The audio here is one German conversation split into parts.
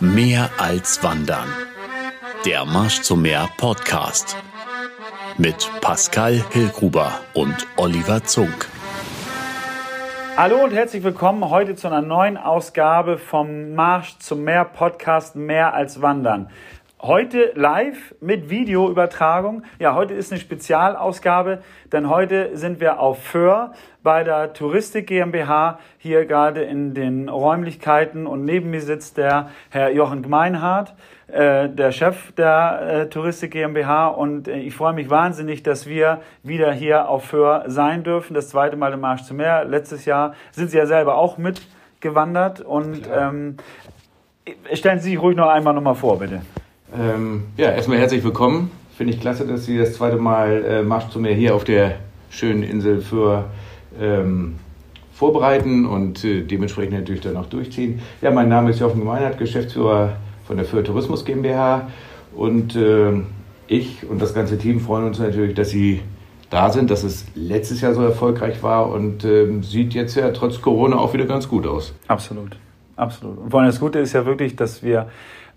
Mehr als Wandern. Der Marsch zum Meer Podcast. Mit Pascal Hillgruber und Oliver Zunk. Hallo und herzlich willkommen heute zu einer neuen Ausgabe vom Marsch zum Meer Podcast Mehr als Wandern. Heute live mit Videoübertragung. Ja, heute ist eine Spezialausgabe, denn heute sind wir auf Föhr bei der Touristik GmbH hier gerade in den Räumlichkeiten und neben mir sitzt der Herr Jochen Gemeinhardt, äh, der Chef der äh, Touristik GmbH und äh, ich freue mich wahnsinnig, dass wir wieder hier auf Föhr sein dürfen. Das zweite Mal im Marsch zum Meer. Letztes Jahr sind Sie ja selber auch mitgewandert und ähm, stellen Sie sich ruhig noch einmal nochmal vor, bitte. Ähm, ja, erstmal herzlich willkommen. Finde ich klasse, dass Sie das zweite Mal äh, Marsch zu mir hier auf der schönen Insel für ähm, vorbereiten und äh, dementsprechend natürlich dann auch durchziehen. Ja, mein Name ist Jochen Gemeinert, Geschäftsführer von der Für Tourismus GmbH und äh, ich und das ganze Team freuen uns natürlich, dass Sie da sind, dass es letztes Jahr so erfolgreich war und ähm, sieht jetzt ja trotz Corona auch wieder ganz gut aus. Absolut, absolut. Und vor allem das Gute ist ja wirklich, dass wir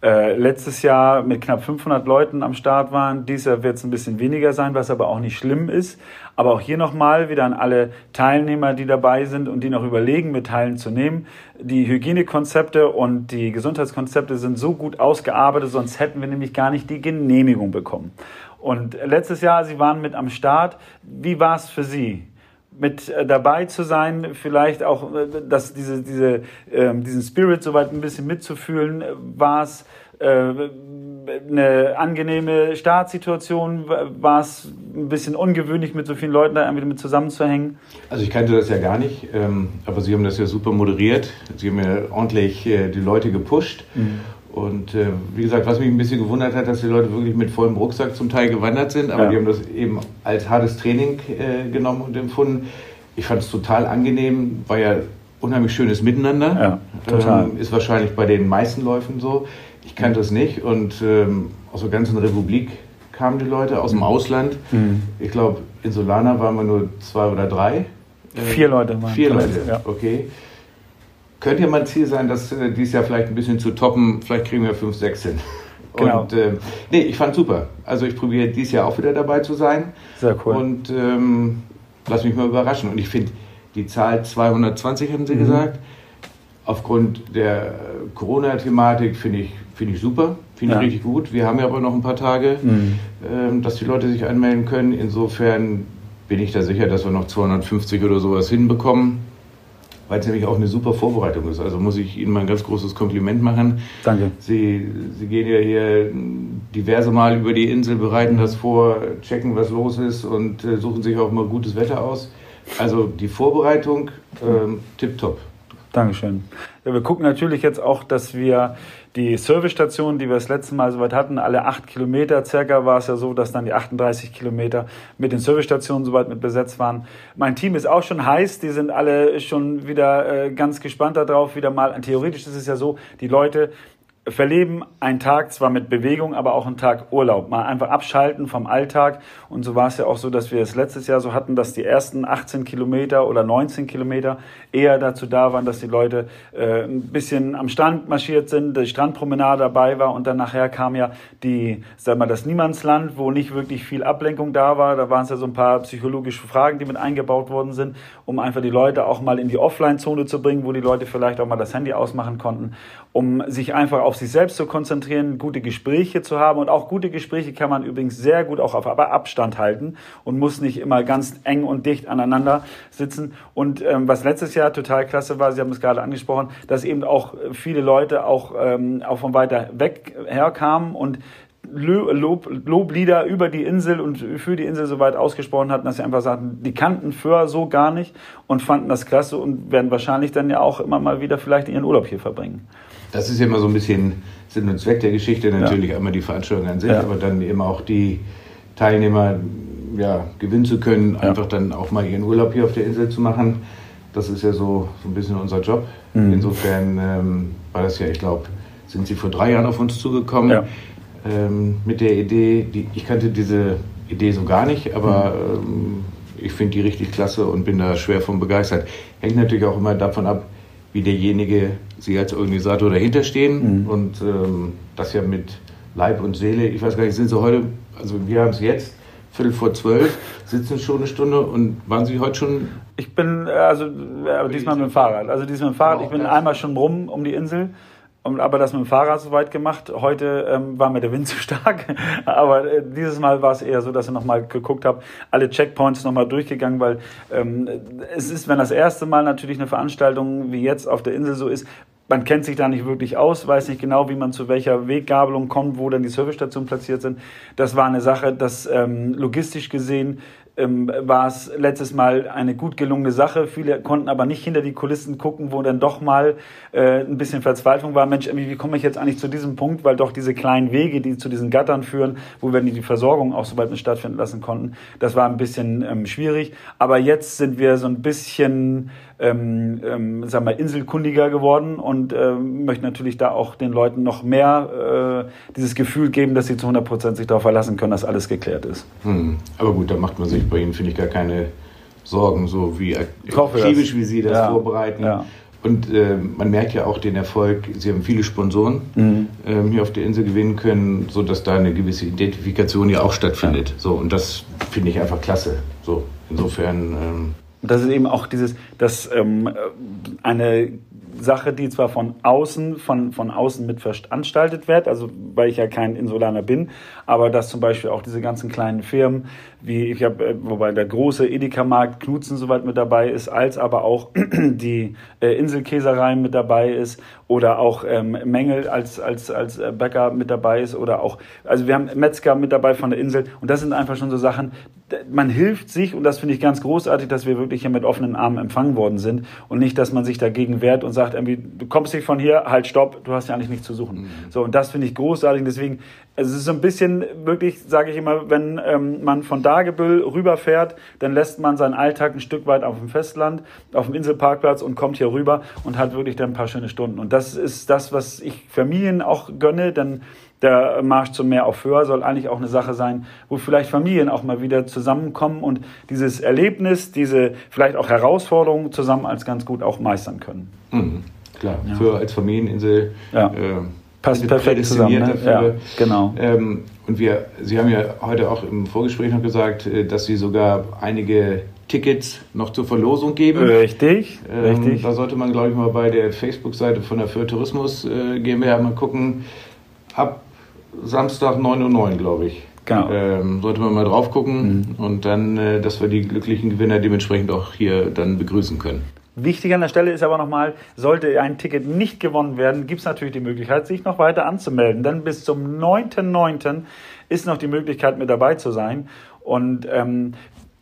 äh, letztes Jahr mit knapp 500 Leuten am Start waren. Dieses Jahr wird es ein bisschen weniger sein, was aber auch nicht schlimm ist. Aber auch hier nochmal wieder an alle Teilnehmer, die dabei sind und die noch überlegen, mit teilzunehmen. Die Hygienekonzepte und die Gesundheitskonzepte sind so gut ausgearbeitet, sonst hätten wir nämlich gar nicht die Genehmigung bekommen. Und letztes Jahr, Sie waren mit am Start. Wie war es für Sie? Mit äh, dabei zu sein, vielleicht auch äh, dass diese, diese, äh, diesen Spirit soweit ein bisschen mitzufühlen, war es äh, eine angenehme Startsituation, war es ein bisschen ungewöhnlich, mit so vielen Leuten da irgendwie mit zusammenzuhängen? Also ich kannte das ja gar nicht, ähm, aber Sie haben das ja super moderiert. Sie haben ja ordentlich die Leute gepusht. Mhm. Und äh, wie gesagt, was mich ein bisschen gewundert hat, dass die Leute wirklich mit vollem Rucksack zum Teil gewandert sind, aber ja. die haben das eben als hartes Training äh, genommen und empfunden. Ich fand es total angenehm, war ja unheimlich schönes Miteinander. Ja, total. Ähm, ist wahrscheinlich bei den meisten Läufen so. Ich kannte es nicht und ähm, aus der ganzen Republik kamen die Leute, aus dem mhm. Ausland. Mhm. Ich glaube, in Solana waren wir nur zwei oder drei. Vier Leute waren Vier Leute, ja. okay. Könnte ja mal ein Ziel sein, das äh, dieses Jahr vielleicht ein bisschen zu toppen. Vielleicht kriegen wir fünf, sechs hin. Genau. Und äh, nee, ich fand super. Also ich probiere dieses Jahr auch wieder dabei zu sein. Sehr cool. Und ähm, lass mich mal überraschen. Und ich finde die Zahl 220, haben Sie mhm. gesagt, aufgrund der Corona-Thematik finde ich, find ich super, finde ja. ich richtig gut. Wir haben ja aber noch ein paar Tage, mhm. ähm, dass die Leute sich anmelden können. Insofern bin ich da sicher, dass wir noch 250 oder sowas hinbekommen weil es nämlich auch eine super Vorbereitung ist. Also muss ich Ihnen mal ein ganz großes Kompliment machen. Danke. Sie, Sie gehen ja hier diverse Mal über die Insel, bereiten das vor, checken, was los ist und äh, suchen sich auch mal gutes Wetter aus. Also die Vorbereitung ähm, tipptopp. Dankeschön. Ja, wir gucken natürlich jetzt auch, dass wir die Servicestationen, die wir das letzte Mal soweit hatten, alle acht Kilometer circa war es ja so, dass dann die 38 Kilometer mit den Servicestationen soweit mit besetzt waren. Mein Team ist auch schon heiß, die sind alle schon wieder äh, ganz gespannt darauf, wieder mal. Theoretisch ist es ja so, die Leute verleben einen Tag zwar mit Bewegung, aber auch einen Tag Urlaub. Mal einfach abschalten vom Alltag. Und so war es ja auch so, dass wir es letztes Jahr so hatten, dass die ersten 18 Kilometer oder 19 Kilometer eher dazu da waren, dass die Leute äh, ein bisschen am Strand marschiert sind, die Strandpromenade dabei war und dann nachher kam ja die, sag mal, das Niemandsland, wo nicht wirklich viel Ablenkung da war. Da waren es ja so ein paar psychologische Fragen, die mit eingebaut worden sind, um einfach die Leute auch mal in die Offline-Zone zu bringen, wo die Leute vielleicht auch mal das Handy ausmachen konnten, um sich einfach auf sich selbst zu konzentrieren, gute Gespräche zu haben. Und auch gute Gespräche kann man übrigens sehr gut auch auf Abstand halten und muss nicht immer ganz eng und dicht aneinander sitzen. Und ähm, was letztes Jahr total klasse war, Sie haben es gerade angesprochen, dass eben auch viele Leute auch, ähm, auch von weiter weg herkamen und Lob, Loblieder über die Insel und für die Insel so weit ausgesprochen hatten, dass sie einfach sagten, die kannten Föhr so gar nicht und fanden das klasse und werden wahrscheinlich dann ja auch immer mal wieder vielleicht ihren Urlaub hier verbringen. Das ist ja immer so ein bisschen Sinn und Zweck der Geschichte, natürlich ja. einmal die Veranstaltung an sich, ja. aber dann eben auch die Teilnehmer ja, gewinnen zu können, ja. einfach dann auch mal ihren Urlaub hier auf der Insel zu machen. Das ist ja so, so ein bisschen unser Job. Mhm. Insofern ähm, war das ja, ich glaube, sind Sie vor drei Jahren auf uns zugekommen ja. Ähm, mit der Idee. Die, ich kannte diese Idee so gar nicht, aber mhm. ähm, ich finde die richtig klasse und bin da schwer von begeistert. Hängt natürlich auch immer davon ab, wie derjenige, Sie als Organisator dahinter stehen mhm. und ähm, das ja mit Leib und Seele. Ich weiß gar nicht, sind Sie heute, also wir haben es jetzt, Viertel vor zwölf, sitzen schon eine Stunde und waren Sie heute schon? Ich bin, also äh, diesmal mit dem Fahrrad. Also diesmal mit dem Fahrrad. Ich bin einmal schon rum um die Insel aber das mit dem Fahrrad soweit gemacht. Heute ähm, war mir der Wind zu stark, aber äh, dieses Mal war es eher so, dass ich nochmal geguckt habe, alle Checkpoints nochmal durchgegangen, weil ähm, es ist, wenn das erste Mal natürlich eine Veranstaltung wie jetzt auf der Insel so ist, man kennt sich da nicht wirklich aus, weiß nicht genau, wie man zu welcher Weggabelung kommt, wo dann die Servicestationen platziert sind. Das war eine Sache, dass ähm, logistisch gesehen ähm, war es letztes Mal eine gut gelungene Sache. Viele konnten aber nicht hinter die Kulissen gucken, wo dann doch mal äh, ein bisschen Verzweiflung war. Mensch, wie komme ich jetzt eigentlich zu diesem Punkt? Weil doch diese kleinen Wege, die zu diesen Gattern führen, wo wir die Versorgung auch so bald mit stattfinden lassen konnten, das war ein bisschen ähm, schwierig. Aber jetzt sind wir so ein bisschen ähm, ähm, sagen wir, inselkundiger geworden und ähm, möchten natürlich da auch den Leuten noch mehr äh, dieses Gefühl geben, dass sie zu 100 Prozent sich darauf verlassen können, dass alles geklärt ist. Hm. Aber gut, da macht man sich bei Ihnen, finde ich, gar keine Sorgen, so wie akribisch, wie Sie das ja. vorbereiten. Ja. Und äh, man merkt ja auch den Erfolg, Sie haben viele Sponsoren mhm. ähm, hier auf der Insel gewinnen können, sodass da eine gewisse Identifikation ja auch stattfindet. Ja. So, und das finde ich einfach klasse. So, insofern. Ähm, das ist eben auch dieses, dass ähm, eine Sache, die zwar von außen, von, von außen mit veranstaltet wird, also weil ich ja kein Insulaner bin, aber dass zum Beispiel auch diese ganzen kleinen Firmen, wie ich habe, äh, wobei der große Edeka-Markt Knutzen soweit mit dabei ist, als aber auch die äh, Inselkäserei mit dabei ist oder auch ähm, Mengel als, als, als äh, Bäcker mit dabei ist oder auch, also wir haben Metzger mit dabei von der Insel und das sind einfach schon so Sachen, man hilft sich und das finde ich ganz großartig, dass wir wirklich hier mit offenen Armen empfangen worden sind und nicht, dass man sich dagegen wehrt und sagt irgendwie, du kommst nicht von hier, halt stopp, du hast ja eigentlich nichts zu suchen. Mhm. So und das finde ich großartig, deswegen also es ist so ein bisschen wirklich, sage ich immer, wenn ähm, man von Dagebüll rüberfährt, dann lässt man seinen Alltag ein Stück weit auf dem Festland, auf dem Inselparkplatz und kommt hier rüber und hat wirklich dann ein paar schöne Stunden. Und das ist das, was ich Familien auch gönne, denn der Marsch zum Meer auf Höher soll eigentlich auch eine Sache sein, wo vielleicht Familien auch mal wieder zusammenkommen und dieses Erlebnis, diese vielleicht auch Herausforderungen zusammen als ganz gut auch meistern können. Mhm, klar, ja. für als Familieninsel. Ja. Äh, Passt perfekt zusammen. Ne? Dafür. Ja, genau. Ähm, und wir, Sie haben ja heute auch im Vorgespräch noch gesagt, äh, dass Sie sogar einige Tickets noch zur Verlosung geben. Richtig, ähm, richtig. Da sollte man, glaube ich, mal bei der Facebook-Seite von der Für Tourismus äh, GmbH mal gucken. Ab Samstag 9.09 Uhr, glaube ich. Genau. Ähm, sollte man mal drauf gucken mhm. und dann, äh, dass wir die glücklichen Gewinner dementsprechend auch hier dann begrüßen können. Wichtig an der Stelle ist aber nochmal, sollte ein Ticket nicht gewonnen werden, gibt es natürlich die Möglichkeit, sich noch weiter anzumelden. Denn bis zum 9.9. ist noch die Möglichkeit, mit dabei zu sein. Und ähm,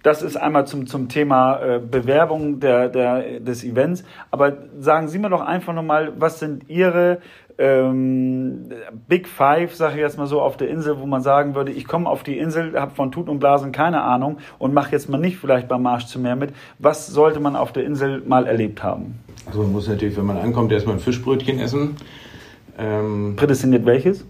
das ist einmal zum, zum Thema äh, Bewerbung der, der, des Events. Aber sagen Sie mir doch einfach nochmal, was sind Ihre ähm, Big Five, sage ich jetzt mal so, auf der Insel, wo man sagen würde, ich komme auf die Insel, habe von Tut und Blasen keine Ahnung und mache jetzt mal nicht vielleicht beim Marsch zum Meer mit. Was sollte man auf der Insel mal erlebt haben? Also man muss natürlich, wenn man ankommt, erstmal ein Fischbrötchen essen. Ähm, Prädestiniert welches?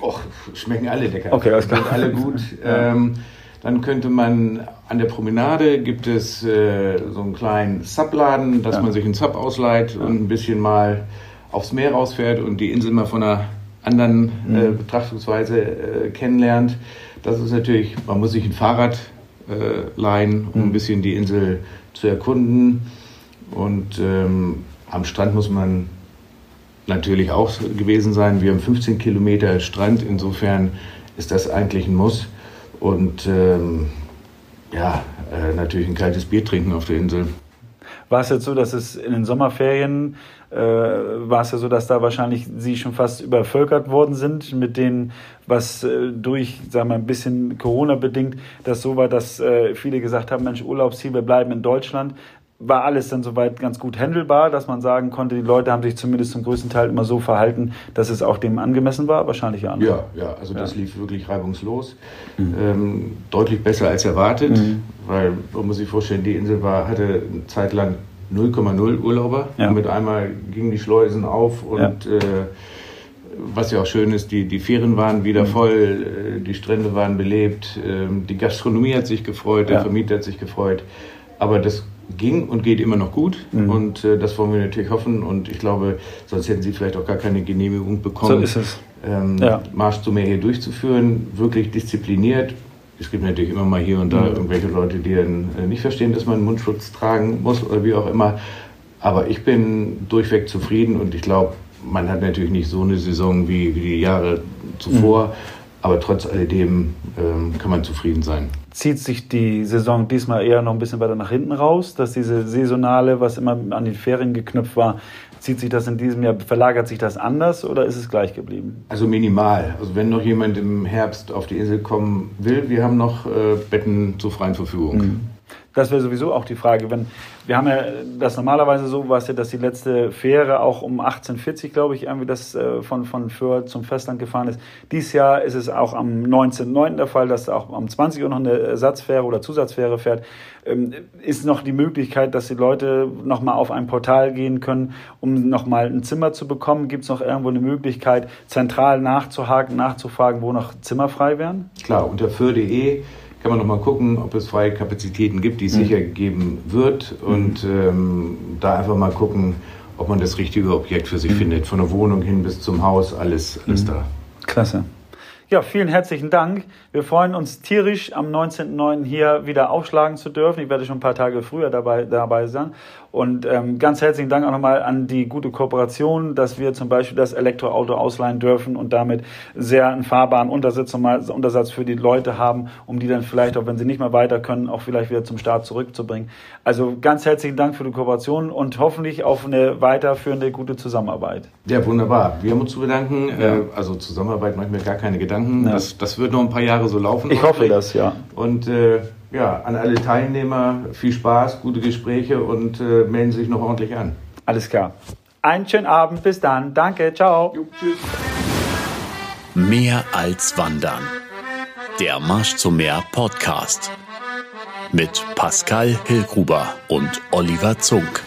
Och, schmecken alle lecker. Okay, alles klar. Alle gut. ja. ähm, dann könnte man an der Promenade gibt es äh, so einen kleinen Subladen, dass ja. man sich einen Sub ausleiht ja. und ein bisschen mal aufs Meer rausfährt und die Insel mal von einer anderen äh, mhm. Betrachtungsweise äh, kennenlernt. Das ist natürlich, man muss sich ein Fahrrad äh, leihen, um mhm. ein bisschen die Insel zu erkunden. Und ähm, am Strand muss man natürlich auch gewesen sein. Wir haben 15 Kilometer Strand, insofern ist das eigentlich ein Muss. Und ähm, ja, äh, natürlich ein kaltes Bier trinken auf der Insel. War es jetzt so, dass es in den Sommerferien äh, war es ja so, dass da wahrscheinlich sie schon fast übervölkert worden sind mit denen, was äh, durch, sagen wir, ein bisschen Corona bedingt, das so war, dass äh, viele gesagt haben, Mensch, Urlaubsziel, wir bleiben in Deutschland. War alles dann soweit ganz gut handelbar, dass man sagen konnte, die Leute haben sich zumindest zum größten Teil immer so verhalten, dass es auch dem angemessen war? Wahrscheinlich ja. Ja, ja, also ja. das lief wirklich reibungslos. Mhm. Ähm, deutlich besser als erwartet, mhm. weil man muss sich vorstellen, die Insel war, hatte eine Zeit lang 0,0 Urlauber. Ja. Und mit einmal gingen die Schleusen auf und ja. Äh, was ja auch schön ist, die, die Fähren waren wieder mhm. voll, äh, die Strände waren belebt, äh, die Gastronomie hat sich gefreut, der Vermieter hat sich gefreut. Aber das ging und geht immer noch gut. Mhm. Und äh, das wollen wir natürlich hoffen. Und ich glaube, sonst hätten Sie vielleicht auch gar keine Genehmigung bekommen, so ähm, ja. Marsch zu mehr hier durchzuführen. Wirklich diszipliniert. Es gibt natürlich immer mal hier und da mhm. irgendwelche Leute, die dann äh, nicht verstehen, dass man Mundschutz tragen muss oder wie auch immer. Aber ich bin durchweg zufrieden und ich glaube, man hat natürlich nicht so eine Saison wie, wie die Jahre zuvor. Mhm. Aber trotz alledem ähm, kann man zufrieden sein zieht sich die Saison diesmal eher noch ein bisschen weiter nach hinten raus, dass diese saisonale, was immer an die Ferien geknüpft war, zieht sich das in diesem Jahr, verlagert sich das anders oder ist es gleich geblieben? Also minimal. Also wenn noch jemand im Herbst auf die Insel kommen will, wir haben noch äh, Betten zur freien Verfügung. Mhm. Das wäre sowieso auch die Frage. Wenn, wir haben ja das normalerweise so, was ja, dass die letzte Fähre auch um 1840, glaube ich, irgendwie das äh, von, von Föhr zum Festland gefahren ist. Dieses Jahr ist es auch am 19.09. der Fall, dass auch am 20 Uhr noch eine Ersatzfähre oder Zusatzfähre fährt. Ähm, ist noch die Möglichkeit, dass die Leute nochmal auf ein Portal gehen können, um nochmal ein Zimmer zu bekommen? Gibt es noch irgendwo eine Möglichkeit, zentral nachzuhaken, nachzufragen, wo noch Zimmer frei wären? Klar, unter föhr.de kann man noch mal gucken, ob es freie Kapazitäten gibt, die es mhm. sicher geben wird. Und ähm, da einfach mal gucken, ob man das richtige Objekt für sich mhm. findet. Von der Wohnung hin bis zum Haus, alles, alles mhm. da. Klasse. Ja, vielen herzlichen Dank. Wir freuen uns tierisch, am 19.09. hier wieder aufschlagen zu dürfen. Ich werde schon ein paar Tage früher dabei, dabei sein. Und ähm, ganz herzlichen Dank auch nochmal an die gute Kooperation, dass wir zum Beispiel das Elektroauto ausleihen dürfen und damit sehr einen fahrbaren Untersatz, Untersatz für die Leute haben, um die dann vielleicht, auch wenn sie nicht mehr weiter können, auch vielleicht wieder zum Start zurückzubringen. Also ganz herzlichen Dank für die Kooperation und hoffentlich auf eine weiterführende gute Zusammenarbeit. Ja, wunderbar. Wir haben uns zu bedanken. Ja. Äh, also Zusammenarbeit machen wir gar keine Gedanken. Ja. Das, das wird noch ein paar Jahre so laufen. Ich hoffe das, ja. Und äh, ja, an alle Teilnehmer viel Spaß, gute Gespräche und äh, melden sich noch ordentlich an. Alles klar. Einen schönen Abend, bis dann. Danke, ciao. Jo, tschüss. Mehr als Wandern. Der Marsch zum Meer Podcast. Mit Pascal Hillgruber und Oliver Zunk.